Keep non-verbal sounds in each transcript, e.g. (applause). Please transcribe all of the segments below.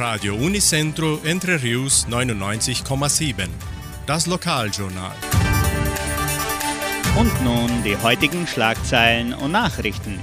Radio Unicentro Entre Rius 99,7. Das Lokaljournal. Und nun die heutigen Schlagzeilen und Nachrichten.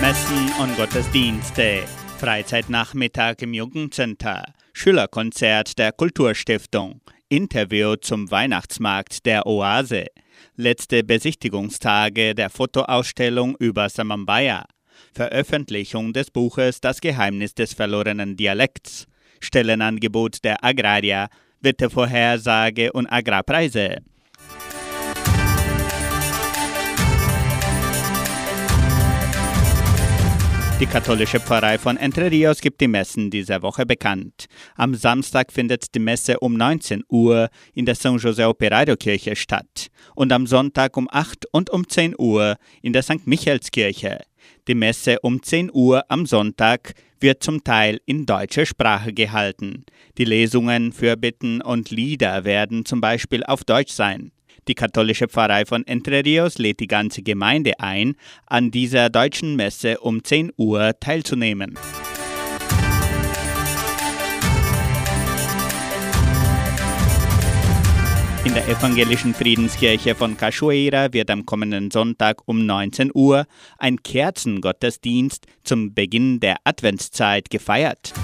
Messen und Gottesdienste. Freizeitnachmittag im Jugendcenter. Schülerkonzert der Kulturstiftung. Interview zum Weihnachtsmarkt der Oase. Letzte Besichtigungstage der Fotoausstellung über Samambaya. Veröffentlichung des Buches Das Geheimnis des verlorenen Dialekts. Stellenangebot der Agraria. Wettervorhersage und Agrarpreise. Die katholische Pfarrei von Entre Rios gibt die Messen dieser Woche bekannt. Am Samstag findet die Messe um 19 Uhr in der San José Operario Kirche statt und am Sonntag um 8 und um 10 Uhr in der St. Michaelskirche. Die Messe um 10 Uhr am Sonntag wird zum Teil in deutscher Sprache gehalten. Die Lesungen für Bitten und Lieder werden zum Beispiel auf Deutsch sein. Die katholische Pfarrei von Entre Rios lädt die ganze Gemeinde ein, an dieser deutschen Messe um 10 Uhr teilzunehmen. In der evangelischen Friedenskirche von Cachoeira wird am kommenden Sonntag um 19 Uhr ein Kerzengottesdienst zum Beginn der Adventszeit gefeiert.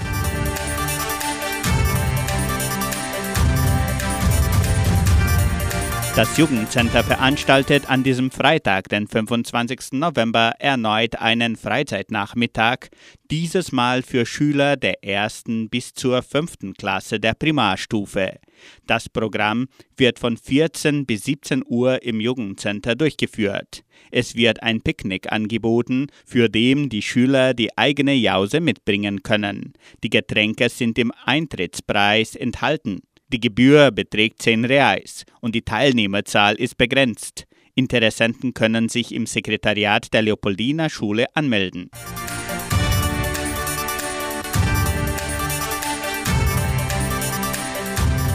Das Jugendcenter veranstaltet an diesem Freitag, den 25. November, erneut einen Freizeitnachmittag, dieses Mal für Schüler der ersten bis zur fünften Klasse der Primarstufe. Das Programm wird von 14 bis 17 Uhr im Jugendcenter durchgeführt. Es wird ein Picknick angeboten, für dem die Schüler die eigene Jause mitbringen können. Die Getränke sind im Eintrittspreis enthalten. Die Gebühr beträgt 10 Reais und die Teilnehmerzahl ist begrenzt. Interessenten können sich im Sekretariat der Leopoldina Schule anmelden.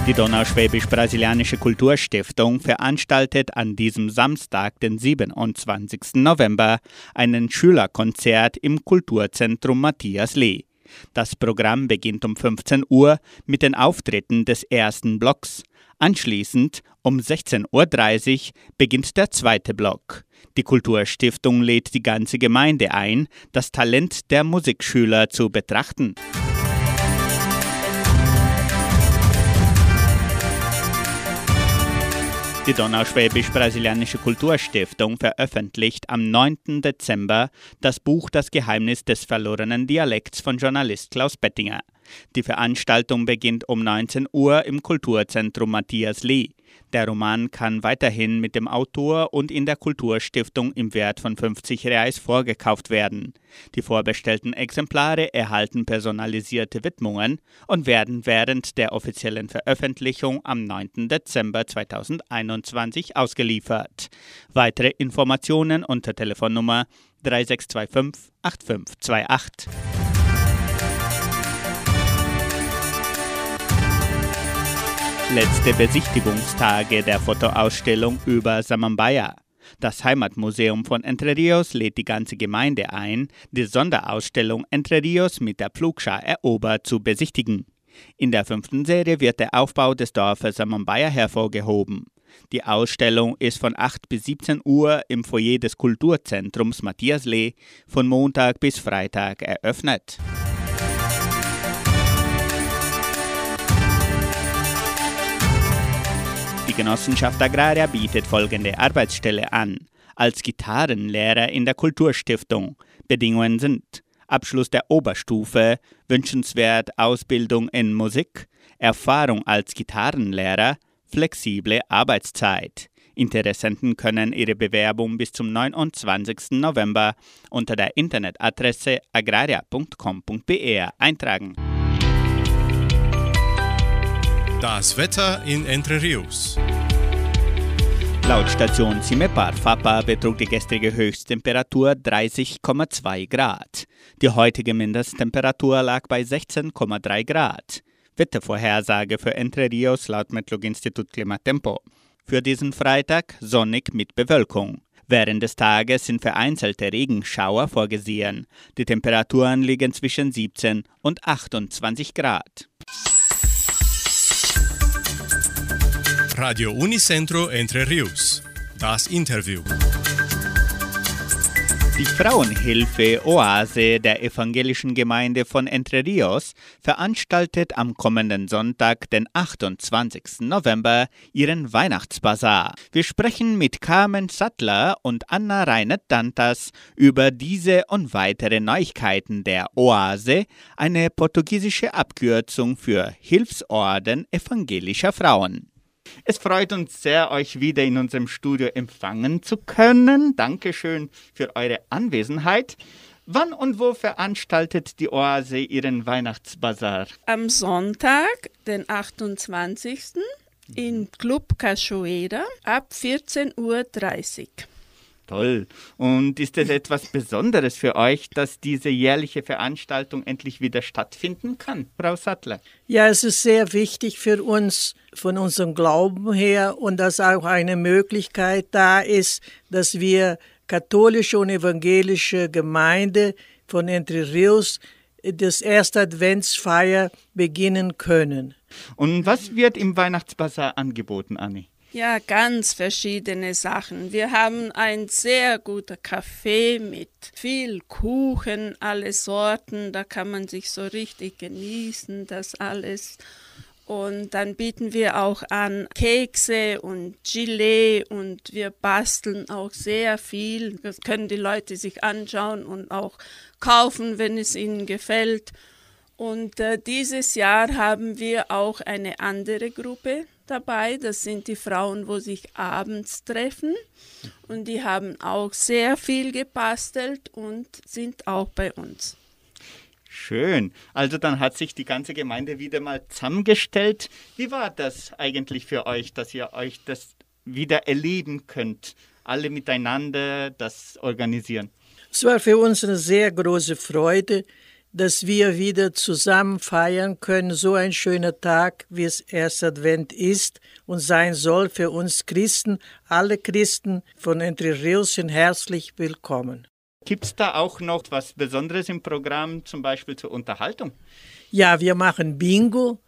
Die Donauschwäbisch-Brasilianische Kulturstiftung veranstaltet an diesem Samstag, den 27. November, einen Schülerkonzert im Kulturzentrum Matthias Lee. Das Programm beginnt um 15 Uhr mit den Auftritten des ersten Blocks. Anschließend um 16.30 Uhr beginnt der zweite Block. Die Kulturstiftung lädt die ganze Gemeinde ein, das Talent der Musikschüler zu betrachten. Die Donauschwäbisch-Brasilianische Kulturstiftung veröffentlicht am 9. Dezember das Buch Das Geheimnis des verlorenen Dialekts von Journalist Klaus Bettinger. Die Veranstaltung beginnt um 19 Uhr im Kulturzentrum Matthias Lee. Der Roman kann weiterhin mit dem Autor und in der Kulturstiftung im Wert von 50 Reais vorgekauft werden. Die vorbestellten Exemplare erhalten personalisierte Widmungen und werden während der offiziellen Veröffentlichung am 9. Dezember 2021 ausgeliefert. Weitere Informationen unter Telefonnummer 3625 8528. Letzte Besichtigungstage der Fotoausstellung über Samambaya. Das Heimatmuseum von Entre Rios lädt die ganze Gemeinde ein, die Sonderausstellung Entre Rios mit der Pflugschar erobert zu besichtigen. In der fünften Serie wird der Aufbau des Dorfes Samambaya hervorgehoben. Die Ausstellung ist von 8 bis 17 Uhr im Foyer des Kulturzentrums Matthias Lee von Montag bis Freitag eröffnet. Genossenschaft Agraria bietet folgende Arbeitsstelle an. Als Gitarrenlehrer in der Kulturstiftung. Bedingungen sind Abschluss der Oberstufe, wünschenswert Ausbildung in Musik, Erfahrung als Gitarrenlehrer, flexible Arbeitszeit. Interessenten können ihre Bewerbung bis zum 29. November unter der Internetadresse agraria.com.br eintragen. Das Wetter in Entre Rios. Laut Station Cimepar Fapa betrug die gestrige Höchsttemperatur 30,2 Grad. Die heutige Mindesttemperatur lag bei 16,3 Grad. Wettervorhersage für Entre Rios laut Metlog-Institut Klimatempo. Für diesen Freitag sonnig mit Bewölkung. Während des Tages sind vereinzelte Regenschauer vorgesehen. Die Temperaturen liegen zwischen 17 und 28 Grad. Radio Unicentro Entre Rius. Das Interview. Die Frauenhilfe Oase der evangelischen Gemeinde von Entre Rios veranstaltet am kommenden Sonntag, den 28. November, ihren Weihnachtsbazar. Wir sprechen mit Carmen Sattler und Anna Reinert-Dantas über diese und weitere Neuigkeiten der Oase, eine portugiesische Abkürzung für Hilfsorden evangelischer Frauen. Es freut uns sehr, euch wieder in unserem Studio empfangen zu können. Dankeschön für eure Anwesenheit. Wann und wo veranstaltet die Oase ihren Weihnachtsbazar? Am Sonntag, den 28. im Club Cachoeira ab 14.30 Uhr. Toll. Und ist es etwas Besonderes für euch, dass diese jährliche Veranstaltung endlich wieder stattfinden kann, Frau Sattler? Ja, es ist sehr wichtig für uns von unserem Glauben her und dass auch eine Möglichkeit da ist, dass wir katholische und evangelische Gemeinde von Entre Rios das erste Adventsfeier beginnen können. Und was wird im Weihnachtsbasar angeboten, Anni? Ja, ganz verschiedene Sachen. Wir haben ein sehr guter Kaffee mit viel Kuchen, alle Sorten. Da kann man sich so richtig genießen, das alles. Und dann bieten wir auch an Kekse und Gelee und wir basteln auch sehr viel. Das können die Leute sich anschauen und auch kaufen, wenn es ihnen gefällt. Und äh, dieses Jahr haben wir auch eine andere Gruppe dabei. Das sind die Frauen, wo sich abends treffen. Und die haben auch sehr viel gebastelt und sind auch bei uns. Schön. Also dann hat sich die ganze Gemeinde wieder mal zusammengestellt. Wie war das eigentlich für euch, dass ihr euch das wieder erleben könnt? Alle miteinander das organisieren. Es war für uns eine sehr große Freude, dass wir wieder zusammen feiern können. So ein schöner Tag, wie es erst Advent ist und sein soll für uns Christen. Alle Christen von Entre Rios sind herzlich willkommen. Gibt es da auch noch was Besonderes im Programm, zum Beispiel zur Unterhaltung? Ja, wir machen Bingo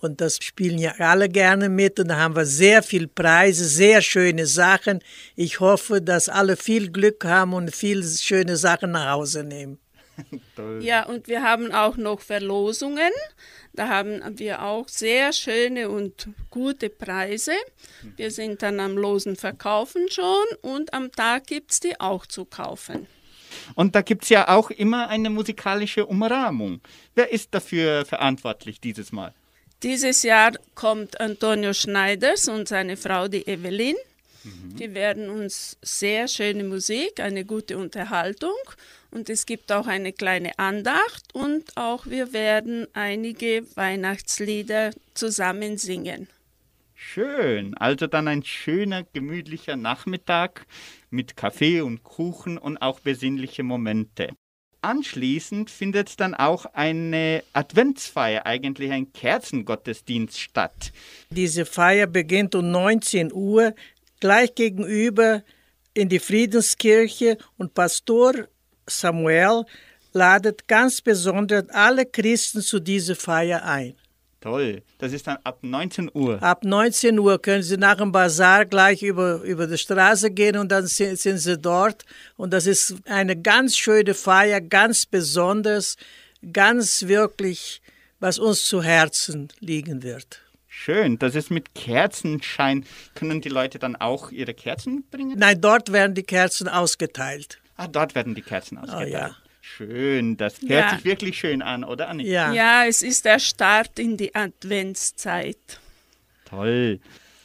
und das spielen ja alle gerne mit und da haben wir sehr viele Preise, sehr schöne Sachen. Ich hoffe, dass alle viel Glück haben und viele schöne Sachen nach Hause nehmen. (laughs) ja, und wir haben auch noch Verlosungen. Da haben wir auch sehr schöne und gute Preise. Wir sind dann am losen Verkaufen schon und am Tag gibt es die auch zu kaufen. Und da gibt es ja auch immer eine musikalische Umrahmung. Wer ist dafür verantwortlich dieses Mal? Dieses Jahr kommt Antonio Schneiders und seine Frau, die Evelyn. Mhm. Die werden uns sehr schöne Musik, eine gute Unterhaltung und es gibt auch eine kleine Andacht und auch wir werden einige Weihnachtslieder zusammen singen. Schön, also dann ein schöner, gemütlicher Nachmittag mit Kaffee und Kuchen und auch besinnliche Momente. Anschließend findet dann auch eine Adventsfeier, eigentlich ein Kerzengottesdienst statt. Diese Feier beginnt um 19 Uhr gleich gegenüber in die Friedenskirche und Pastor Samuel ladet ganz besonders alle Christen zu dieser Feier ein. Toll. Das ist dann ab 19 Uhr. Ab 19 Uhr können Sie nach dem Bazar gleich über, über die Straße gehen und dann sind, sind Sie dort. Und das ist eine ganz schöne Feier, ganz besonders, ganz wirklich, was uns zu Herzen liegen wird. Schön, das ist mit Kerzenschein. Können die Leute dann auch ihre Kerzen bringen? Nein, dort werden die Kerzen ausgeteilt. Ah, dort werden die Kerzen Oh, ausgeteilt. ja. Schön, das hört Ja. sich wirklich schön an, oder Anni? Ja. Ja, es ist der Start in die Adventszeit. Toll.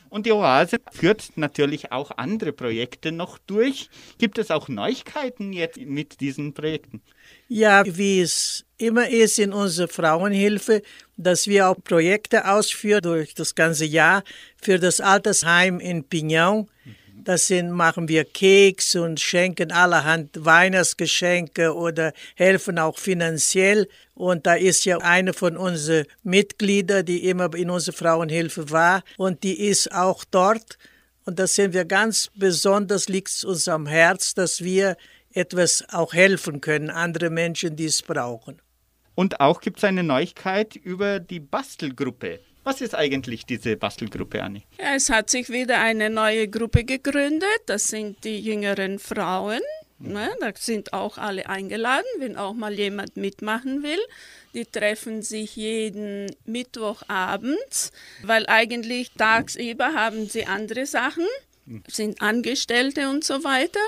Und die Oase führt natürlich auch andere Projekte noch durch. Gibt es auch Neuigkeiten jetzt mit diesen Projekten? Ja, wie es immer ist in unserer Frauenhilfe, dass wir auch Projekte ausführen durch das ganze Jahr für das Altersheim in Pignon. Das sind, machen wir Keks und schenken allerhand Weihnachtsgeschenke oder helfen auch finanziell. Und da ist ja eine von unseren Mitgliedern, die immer in unserer Frauenhilfe war und die ist auch dort Und das sind wir ganz besonders, liegt es uns am Herz, dass wir etwas auch helfen können, andere Menschen, die es brauchen. Und auch gibt es eine Neuigkeit über die Bastelgruppe. Was ist eigentlich diese Bastelgruppe, Anni? Ja, es hat sich wieder eine neue Gruppe gegründet. Das sind die jüngeren Frauen. Ne, da sind auch alle eingeladen, wenn auch mal jemand mitmachen will. Die treffen sich jeden Mittwochabend, weil eigentlich tagsüber haben sie andere Sachen, sind Angestellte und so weiter.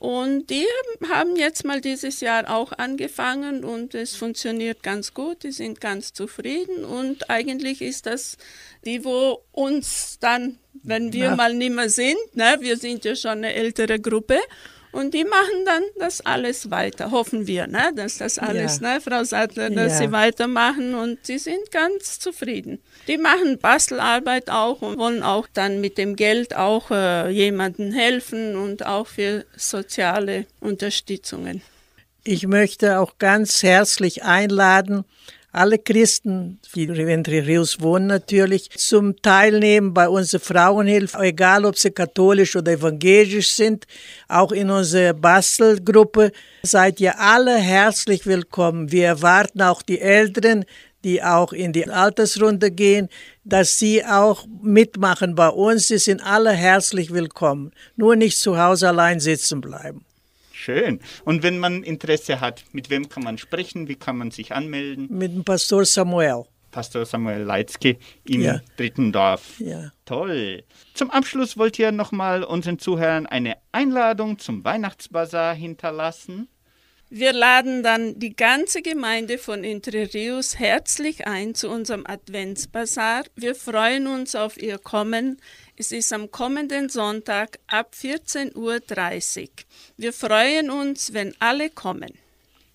Und die haben jetzt mal dieses Jahr auch angefangen und es funktioniert ganz gut. Die sind ganz zufrieden und eigentlich ist das die, wo uns dann, wenn wir ja. mal nicht mehr sind, ne, wir sind ja schon eine ältere Gruppe, und die machen dann das alles weiter, hoffen wir, ne? dass das alles, ja. ne? Frau Sattler, dass ja. sie weitermachen und sie sind ganz zufrieden. Die machen Bastelarbeit auch und wollen auch dann mit dem Geld auch äh, jemandem helfen und auch für soziale Unterstützungen. Ich möchte auch ganz herzlich einladen, alle Christen, die in Rios wohnen natürlich, zum Teilnehmen bei unserer Frauenhilfe, egal ob sie katholisch oder evangelisch sind, auch in unserer Bastelgruppe, seid ihr alle herzlich willkommen. Wir erwarten auch die Älteren, die auch in die Altersrunde gehen, dass sie auch mitmachen bei uns. Sie sind alle herzlich willkommen. Nur nicht zu Hause allein sitzen bleiben. Schön. Und wenn man Interesse hat, mit wem kann man sprechen? Wie kann man sich anmelden? Mit dem Pastor Samuel. Pastor Samuel Leitzke im ja. dritten Dorf. Ja. Toll. Zum Abschluss wollt ihr nochmal unseren Zuhörern eine Einladung zum Weihnachtsbazar hinterlassen? Wir laden dann die ganze Gemeinde von Entre Rios herzlich ein zu unserem Adventsbazar. Wir freuen uns auf Ihr Kommen. Es ist am kommenden Sonntag ab 14.30 Uhr. Wir freuen uns, wenn alle kommen.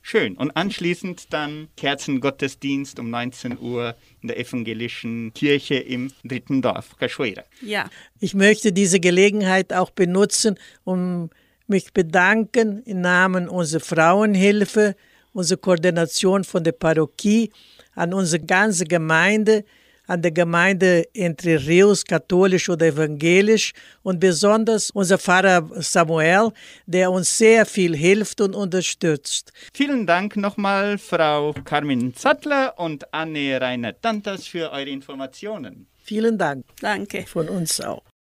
Schön. Und anschließend dann Kerzengottesdienst um 19 Uhr in der evangelischen Kirche im dritten Dorf, Cachoeira. Ja. Ich möchte diese Gelegenheit auch benutzen, um mich bedanken im Namen unserer Frauenhilfe, unserer Koordination von der Parochie, an unsere ganze Gemeinde, an der Gemeinde Entre Rios, katholisch oder evangelisch und besonders unser Pfarrer Samuel, der uns sehr viel hilft und unterstützt. Vielen Dank nochmal, Frau Carmen Zattler und Anne Reiner-Dantas für eure Informationen. Vielen Dank. Danke. Von uns auch.